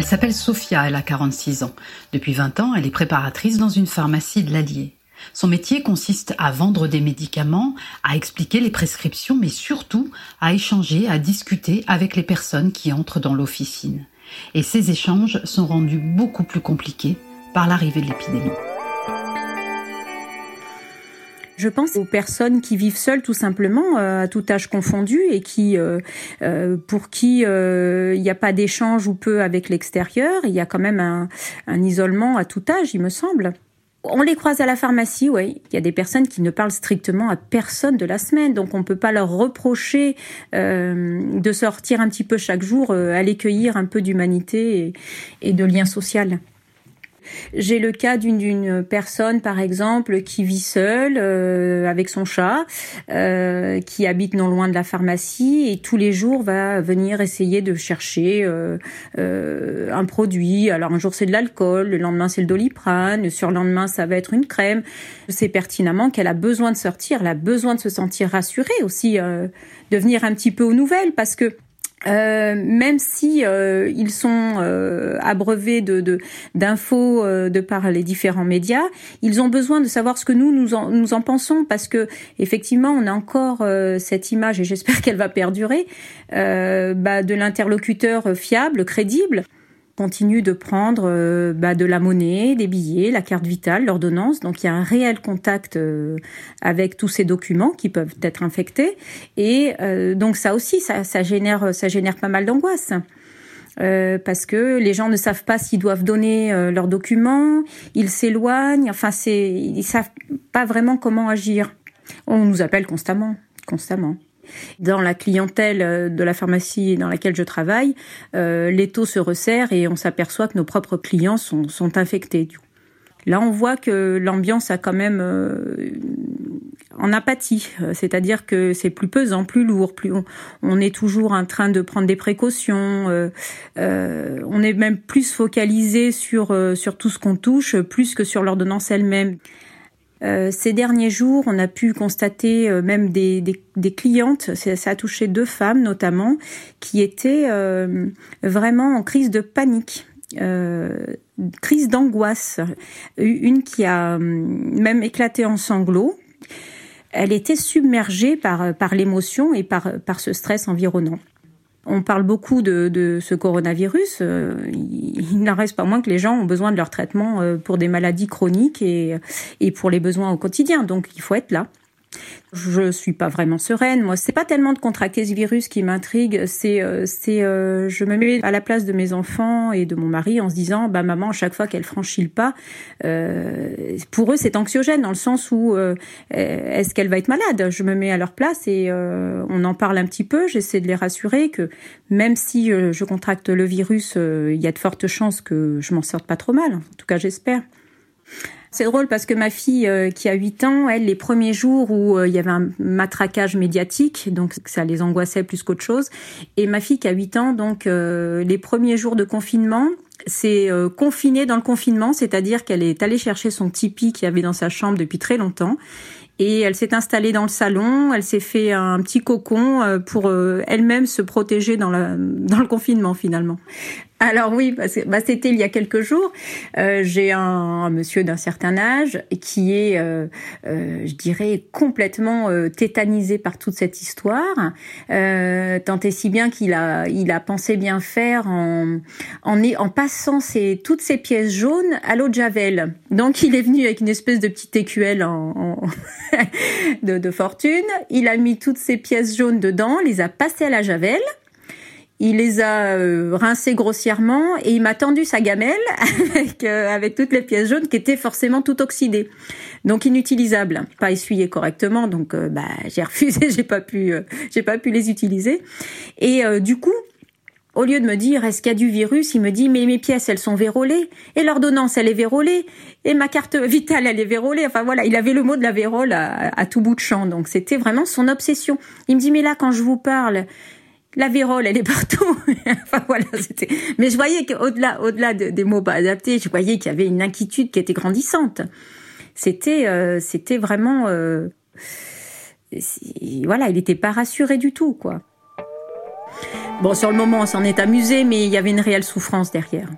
Elle s'appelle Sophia, elle a 46 ans. Depuis 20 ans, elle est préparatrice dans une pharmacie de l'Allier. Son métier consiste à vendre des médicaments, à expliquer les prescriptions, mais surtout à échanger, à discuter avec les personnes qui entrent dans l'officine. Et ces échanges sont rendus beaucoup plus compliqués par l'arrivée de l'épidémie. Je pense aux personnes qui vivent seules tout simplement, euh, à tout âge confondu, et qui, euh, euh, pour qui il n'y a pas d'échange ou peu avec l'extérieur. Il y a quand même un, isolement à tout âge, il me semble. On les croise à la pharmacie, oui. Il y a des personnes qui ne parlent strictement à personne de la semaine, donc on peut pas leur reprocher de sortir un petit peu chaque jour, aller cueillir un peu d'humanité et, et de lien social. J'ai le cas d'une personne, par exemple, qui vit seule euh, avec son chat, euh, qui habite non loin de la pharmacie et tous les jours va venir essayer de chercher euh, un produit. Alors un jour c'est de l'alcool, le lendemain c'est le doliprane, le surlendemain ça va être une crème. Sais pertinemment qu'elle a besoin de sortir, elle a besoin de se sentir rassurée aussi, de venir un petit peu aux nouvelles parce que euh, même si euh, ils sont euh, abreuvés de d'infos de, de, par les différents médias, ils ont besoin de savoir ce que nous nous en, pensons parce que effectivement on a encore cette image et j'espère qu'elle va perdurer bah, de l'interlocuteur fiable, crédible continue de prendre euh, bah, de la monnaie, des billets, la carte vitale, l'ordonnance. Donc il y a un réel contact euh, avec tous ces documents qui peuvent être infectés. Et euh, donc ça aussi, ça, génère, ça génère pas mal d'angoisse. parce que les gens ne savent pas s'ils doivent donner leurs documents, ils s'éloignent, enfin c'est, ils savent pas vraiment comment agir. On nous appelle constamment, constamment. Dans la clientèle euh, de la pharmacie dans laquelle je travaille, euh, les taux se resserrent et on s'aperçoit que nos propres clients sont, infectés. Là, on voit que l'ambiance a quand même euh, en apathie, c'est-à-dire que c'est plus pesant, plus lourd, plus on, est toujours en train de prendre des précautions, on est même plus focalisé sur sur tout ce qu'on touche, plus que sur l'ordonnance elle-même. Euh, ces derniers jours, on a pu constater euh, même des, des, des clientes, ça, a touché deux femmes notamment, qui étaient euh, vraiment en crise de panique. crise d'angoisse, une qui a même éclaté en sanglots. Elle était submergée par, par l'émotion et par, par ce stress environnant. On parle beaucoup de, ce coronavirus. Euh, il, n'en reste pas moins que les gens ont besoin de leur traitement euh, pour des maladies chroniques et, et pour les besoins au quotidien. Donc il faut être là. Je suis pas vraiment sereine. Moi, c'est pas tellement de contracter ce virus qui m'intrigue. C'est, euh, c'est, euh, je me mets à la place de mes enfants et de mon mari en se disant, bah maman, chaque fois qu'elle franchit le pas, euh, pour eux, c'est anxiogène dans le sens où est-ce qu'elle va être malade? Je me mets à leur place et on en parle un petit peu. J'essaie de les rassurer que même si je contracte le virus, il y a de fortes chances que je m'en sorte pas trop mal. En tout cas, j'espère. C'est drôle parce que ma fille euh, qui a 8 ans, elle, les premiers jours où euh, il y avait un matraquage médiatique, donc ça les angoissait plus qu'autre chose. Et ma fille qui a 8 ans, donc euh, les premiers jours de confinement, c'est confiné dans le confinement, c'est-à-dire qu'elle est allée chercher son Tipeee qu'il y avait dans sa chambre depuis très longtemps. Et elle s'est installée dans le salon, elle s'est fait un petit cocon pour elle-même se protéger dans, la, dans le confinement finalement. Alors oui, bah, c'était il y a quelques jours. Euh, j'ai un, monsieur d'un certain âge qui est, euh, euh, je dirais, complètement tétanisé par toute cette histoire, tant et si bien qu'il a, il a pensé bien faire en, en, en passant ses, toutes ses pièces jaunes à l'eau de javel. Donc il est venu avec une espèce de petite écuelle en, de, de fortune. Il a mis toutes ses pièces jaunes dedans, les a passées à la javel il les a euh, rincés grossièrement et il m'a tendu sa gamelle avec, euh, avec toutes les pièces jaunes qui étaient forcément toutes oxydées, donc inutilisables, pas essuyées correctement. Donc euh, bah j'ai refusé, j'ai pas pu, j'ai pas pu les utiliser. Et du coup, au lieu de me dire est-ce qu'il y a du virus, il me dit mais mes pièces elles sont vérolées et l'ordonnance elle est vérolée et ma carte vitale elle est vérolée. Enfin voilà, il avait le mot de la vérole à, tout bout de champ. Donc c'était vraiment son obsession. Il me dit mais là quand je vous parle la vérole, elle est partout. enfin voilà, c'était. Mais je voyais qu'au-delà, au-delà des mots pas adaptés, je voyais qu'il y avait une inquiétude qui était grandissante. C'était, euh, c'était vraiment, euh, voilà, il n'était pas rassuré du tout, quoi. Bon, sur le moment, on s'en est amusé, mais il y avait une réelle souffrance derrière.